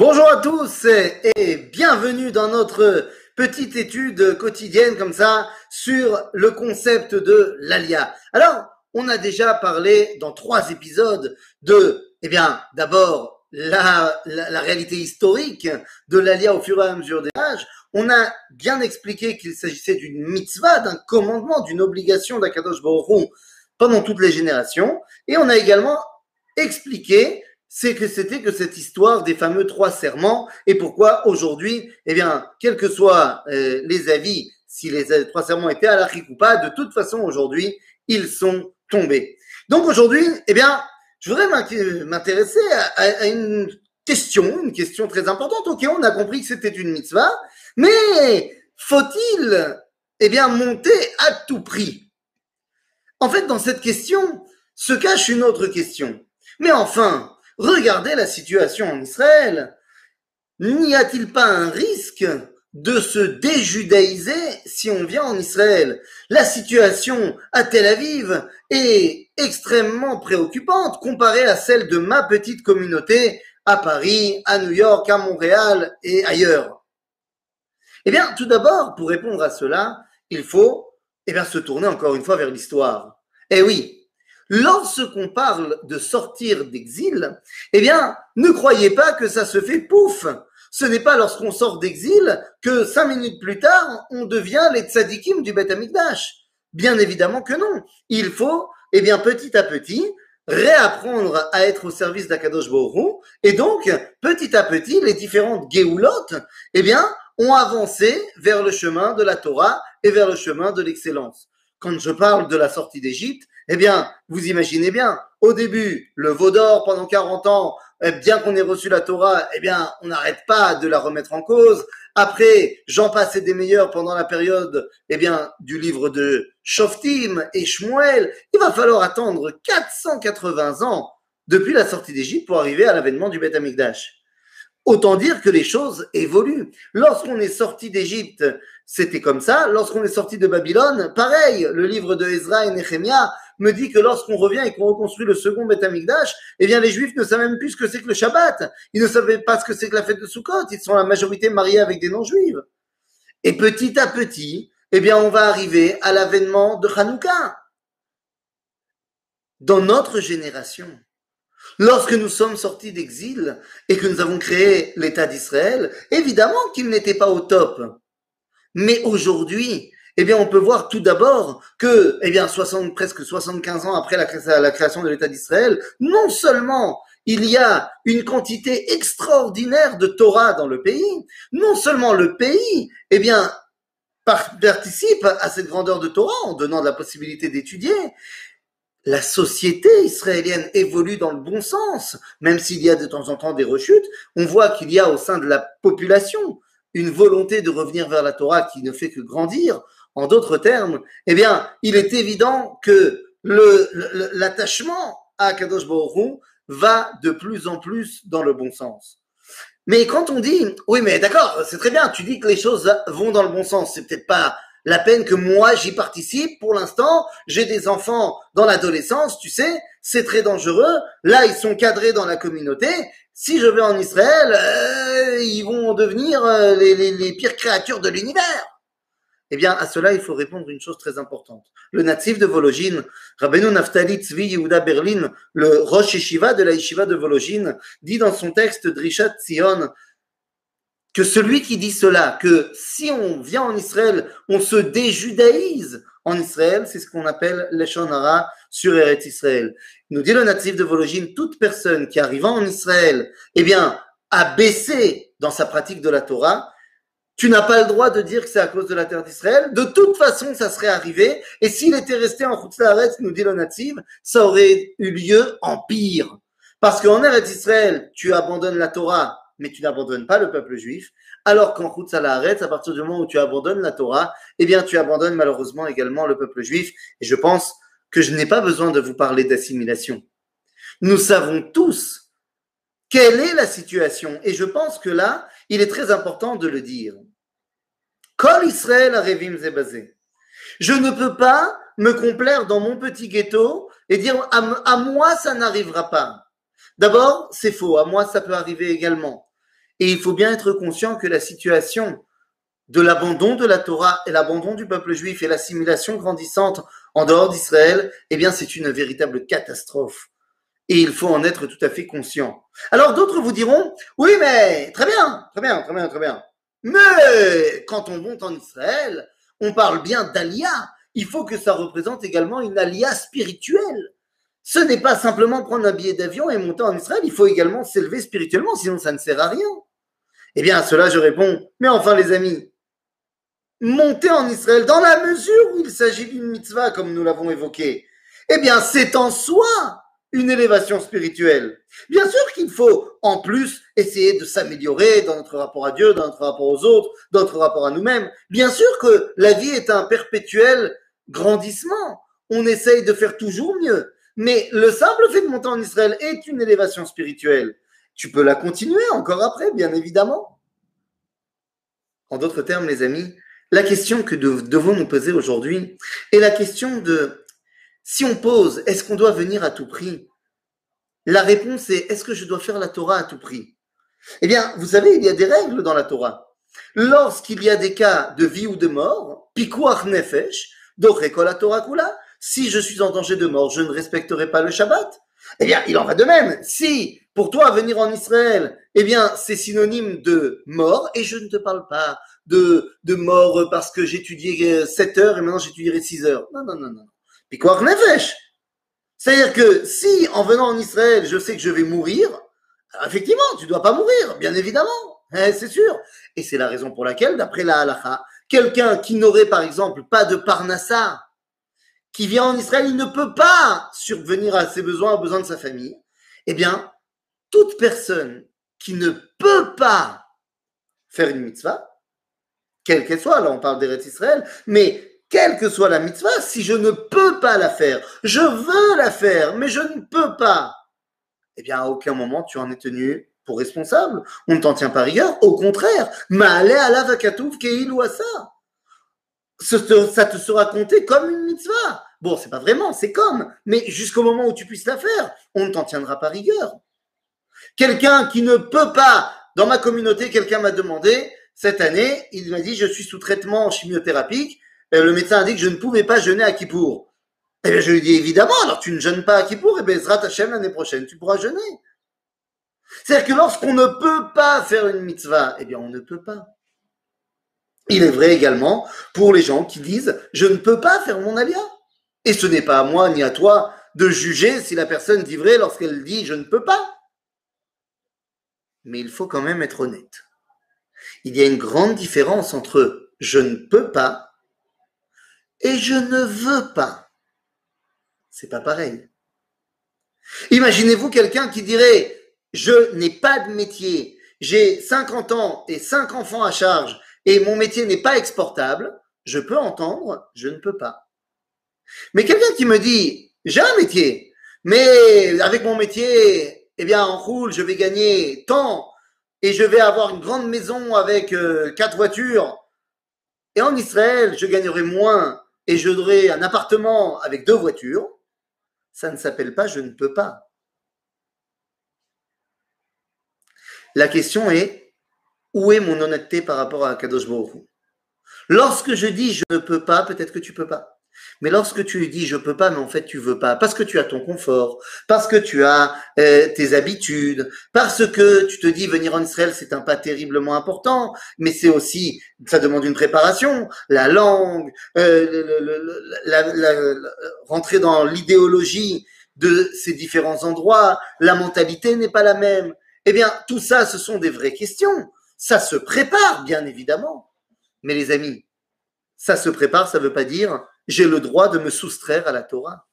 Bonjour à tous et bienvenue dans notre petite étude quotidienne comme ça sur le concept de l'alia. Alors, on a déjà parlé dans trois épisodes de, eh bien, d'abord la, la, réalité historique de l'alia au fur et à mesure des âges. On a bien expliqué qu'il s'agissait d'une mitzvah, d'un commandement, d'une obligation d'Akadosh Baruch pendant toutes les générations. Et on a également expliqué c'est que c'était que cette histoire des fameux trois serments et pourquoi aujourd'hui, eh bien, quels que soient euh, les avis, si les trois serments étaient à la ou pas, de toute façon aujourd'hui, ils sont tombés. Donc aujourd'hui, eh bien, je voudrais m'intéresser à, une question, une question très importante. Ok, on a compris que c'était une mitzvah, mais faut-il, eh bien, monter à tout prix? En fait, dans cette question se cache une autre question. Mais enfin, Regardez la situation en Israël. N'y a-t-il pas un risque de se déjudaïser si on vient en Israël? La situation à Tel Aviv est extrêmement préoccupante comparée à celle de ma petite communauté à Paris, à New York, à Montréal et ailleurs. Eh bien, tout d'abord, pour répondre à cela, il faut eh bien, se tourner encore une fois vers l'histoire. Eh oui, Lorsqu'on parle de sortir d'exil, eh bien, ne croyez pas que ça se fait pouf. Ce n'est pas lorsqu'on sort d'exil que cinq minutes plus tard, on devient les tzadikim du Beth Amikdash. Bien évidemment que non. Il faut, eh bien, petit à petit, réapprendre à être au service d'Akadosh Borou. Et donc, petit à petit, les différentes Géoulotes, eh bien, ont avancé vers le chemin de la Torah et vers le chemin de l'excellence. Quand je parle de la sortie d'Égypte, eh bien, vous imaginez bien, au début, le veau d'or pendant 40 ans, eh bien qu'on ait reçu la Torah, eh bien, on n'arrête pas de la remettre en cause. Après, j'en passais des meilleurs pendant la période, eh bien, du livre de Shoftim et Shmuel. Il va falloir attendre 480 ans depuis la sortie d'Égypte pour arriver à l'avènement du Beth Amikdash. Autant dire que les choses évoluent. Lorsqu'on est sorti d'Égypte, c'était comme ça. Lorsqu'on est sorti de Babylone, pareil. Le livre de Ezra et Nehemiah me dit que lorsqu'on revient et qu'on reconstruit le second Beth Amikdash, eh bien, les Juifs ne savent même plus ce que c'est que le Shabbat. Ils ne savaient pas ce que c'est que la fête de Sukkot. Ils sont la majorité mariés avec des non-juifs. Et petit à petit, eh bien, on va arriver à l'avènement de Hanouka. Dans notre génération, Lorsque nous sommes sortis d'exil et que nous avons créé l'État d'Israël, évidemment qu'il n'était pas au top. Mais aujourd'hui, eh bien, on peut voir tout d'abord que, eh bien, 60, presque 75 ans après la, la création de l'État d'Israël, non seulement il y a une quantité extraordinaire de Torah dans le pays, non seulement le pays, eh bien, participe à cette grandeur de Torah en donnant la possibilité d'étudier, la société israélienne évolue dans le bon sens, même s'il y a de temps en temps des rechutes, on voit qu'il y a au sein de la population une volonté de revenir vers la Torah qui ne fait que grandir. En d'autres termes, eh bien, il est évident que l'attachement à Kadosh Baruch va de plus en plus dans le bon sens. Mais quand on dit, oui, mais d'accord, c'est très bien, tu dis que les choses vont dans le bon sens, c'est peut-être pas la peine que moi j'y participe. Pour l'instant, j'ai des enfants dans l'adolescence, tu sais, c'est très dangereux. Là, ils sont cadrés dans la communauté. Si je vais en Israël, euh, ils vont devenir euh, les, les, les, pires créatures de l'univers. Eh bien, à cela, il faut répondre une chose très importante. Le natif de Vologine, Rabbeinu Naftali Tzvi Yehuda Berlin, le Rosh Yeshiva de la Yeshiva de Vologine, dit dans son texte Drishat Tzion, que celui qui dit cela, que si on vient en Israël, on se déjudaïse en Israël, c'est ce qu'on appelle l'Eshonara sur Eretz Israël. nous dit le natif de Vologine, toute personne qui arrivant en Israël, eh bien, a baissé dans sa pratique de la Torah, tu n'as pas le droit de dire que c'est à cause de la terre d'Israël. De toute façon, ça serait arrivé. Et s'il était resté en Khutzlaretz, nous dit le natif, ça aurait eu lieu en pire. Parce qu'en Eretz Israël, tu abandonnes la Torah mais tu n'abandonnes pas le peuple juif, alors qu'en l'arrête, à partir du moment où tu abandonnes la Torah, eh bien tu abandonnes malheureusement également le peuple juif. Et je pense que je n'ai pas besoin de vous parler d'assimilation. Nous savons tous quelle est la situation. Et je pense que là, il est très important de le dire. Kol Israël Arevim Zebazé. Je ne peux pas me complaire dans mon petit ghetto et dire à moi ça n'arrivera pas. D'abord, c'est faux. À moi, ça peut arriver également. Et il faut bien être conscient que la situation de l'abandon de la Torah et l'abandon du peuple juif et l'assimilation grandissante en dehors d'Israël, eh bien, c'est une véritable catastrophe. Et il faut en être tout à fait conscient. Alors d'autres vous diront, oui, mais très bien, très bien, très bien, très bien. Mais quand on monte en Israël, on parle bien d'alia. Il faut que ça représente également une alia spirituelle. Ce n'est pas simplement prendre un billet d'avion et monter en Israël, il faut également s'élever spirituellement, sinon ça ne sert à rien. Eh bien, à cela, je réponds, mais enfin les amis, monter en Israël dans la mesure où il s'agit d'une mitzvah, comme nous l'avons évoqué, eh bien, c'est en soi une élévation spirituelle. Bien sûr qu'il faut, en plus, essayer de s'améliorer dans notre rapport à Dieu, dans notre rapport aux autres, dans notre rapport à nous-mêmes. Bien sûr que la vie est un perpétuel grandissement. On essaye de faire toujours mieux. Mais le simple fait de monter en Israël est une élévation spirituelle. Tu peux la continuer encore après, bien évidemment. En d'autres termes, les amis, la question que devons nous poser aujourd'hui est la question de si on pose est-ce qu'on doit venir à tout prix? La réponse est est-ce que je dois faire la Torah à tout prix? Eh bien, vous savez, il y a des règles dans la Torah. Lorsqu'il y a des cas de vie ou de mort, pikuach nefesh, la Torah kula, si je suis en danger de mort, je ne respecterai pas le Shabbat. Eh bien, il en va de même. Si pour toi venir en Israël, eh bien, c'est synonyme de mort, et je ne te parle pas de, de mort parce que j'étudiais 7 heures et maintenant j'étudierai 6 heures. Non, non, non, non. Puis quoi, C'est-à-dire que si en venant en Israël, je sais que je vais mourir, effectivement, tu dois pas mourir, bien évidemment, hein, c'est sûr. Et c'est la raison pour laquelle, d'après la halacha, quelqu'un qui n'aurait par exemple pas de parnassa, qui vient en Israël, il ne peut pas survenir à ses besoins, aux besoins de sa famille. Eh bien, toute personne qui ne peut pas faire une mitzvah, quelle qu'elle soit, là on parle d'Eretz Israël, mais quelle que soit la mitzvah, si je ne peux pas la faire, je veux la faire, mais je ne peux pas, eh bien à aucun moment tu en es tenu pour responsable. On ne t'en tient pas rigueur, au contraire, ma'ale ala vakatouf ke'ilu ça ça te sera compté comme une mitzvah. Bon, c'est pas vraiment, c'est comme, mais jusqu'au moment où tu puisses la faire, on ne t'en tiendra pas rigueur. Quelqu'un qui ne peut pas, dans ma communauté, quelqu'un m'a demandé, cette année, il m'a dit, je suis sous traitement chimiothérapique, le médecin a dit que je ne pouvais pas jeûner à Kippour. Eh bien, je lui dit, évidemment, alors tu ne jeûnes pas à Kippour, et eh bien, Zrat Hashem, l'année prochaine, tu pourras jeûner. C'est-à-dire que lorsqu'on ne peut pas faire une mitzvah, eh bien, on ne peut pas. Il est vrai également pour les gens qui disent je ne peux pas faire mon alia. Et ce n'est pas à moi ni à toi de juger si la personne dit vrai lorsqu'elle dit je ne peux pas. Mais il faut quand même être honnête. Il y a une grande différence entre je ne peux pas et je ne veux pas. C'est pas pareil. Imaginez-vous quelqu'un qui dirait je n'ai pas de métier, j'ai 50 ans et 5 enfants à charge et mon métier n'est pas exportable, je peux entendre, je ne peux pas. Mais quelqu'un qui me dit, j'ai un métier, mais avec mon métier, eh bien, en roule, je vais gagner tant et je vais avoir une grande maison avec euh, quatre voitures. Et en Israël, je gagnerai moins et j'aurai un appartement avec deux voitures. Ça ne s'appelle pas je ne peux pas. La question est, où est mon honnêteté par rapport à Kadosh Baruch Lorsque je dis je ne peux pas, peut-être que tu peux pas. Mais lorsque tu dis je peux pas, mais en fait tu veux pas, parce que tu as ton confort, parce que tu as euh, tes habitudes, parce que tu te dis venir en Israël c'est un pas terriblement important, mais c'est aussi ça demande une préparation, la langue, euh, rentrer dans l'idéologie de ces différents endroits, la mentalité n'est pas la même. Eh bien tout ça ce sont des vraies questions. Ça se prépare, bien évidemment. Mais les amis, ça se prépare, ça ne veut pas dire j'ai le droit de me soustraire à la Torah.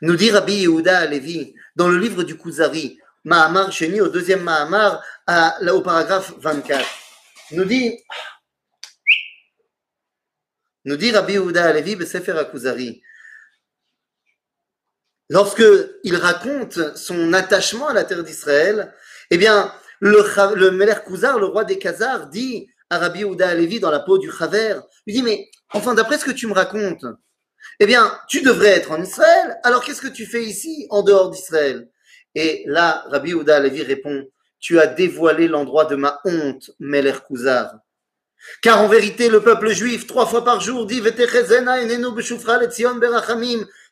Nous dit Rabbi Yehuda Alevi dans le livre du Kuzari, Mahamar Sheni, au deuxième Mahamar, à, au paragraphe 24, nous dit, nous dit Rabbi Yehuda Alevi, Besefer Kuzari, lorsque il raconte son attachement à la terre d'Israël, eh bien, le, le Meler le roi des Khazars, dit à Rabbi Ouda Alevi dans la peau du Chaver, lui dit, mais enfin, d'après ce que tu me racontes, eh bien, tu devrais être en Israël, alors qu'est-ce que tu fais ici, en dehors d'Israël? Et là, Rabbi Ouda Alevi répond, tu as dévoilé l'endroit de ma honte, Meler Kuzar. Car en vérité, le peuple juif, trois fois par jour, dit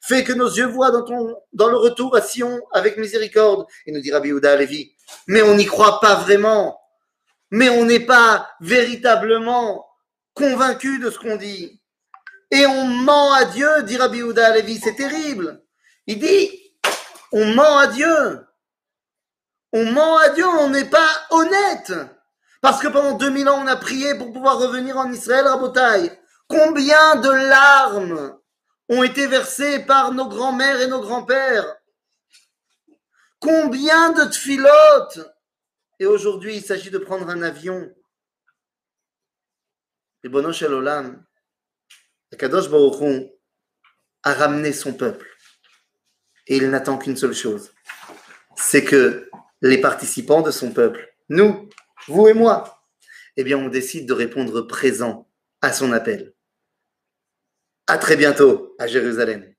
fait que nos yeux voient dans, ton, dans le retour à Sion avec miséricorde. Et nous dit Rabbi Yehuda Alevi. Mais on n'y croit pas vraiment. Mais on n'est pas véritablement convaincu de ce qu'on dit. Et on ment à Dieu, dit Rabbi Yehuda Alevi. C'est terrible. Il dit, on ment à Dieu. On ment à Dieu, on n'est pas honnête. Parce que pendant 2000 ans, on a prié pour pouvoir revenir en Israël, Rabotaï. Combien de larmes ont été versées par nos grands-mères et nos grands-pères? Combien de tfilotes Et aujourd'hui, il s'agit de prendre un avion. Et Bonosh Olam, Kadosh Baruch a ramené son peuple. Et il n'attend qu'une seule chose. C'est que les participants de son peuple, nous, vous et moi, eh bien, on décide de répondre présent à son appel. À très bientôt à Jérusalem.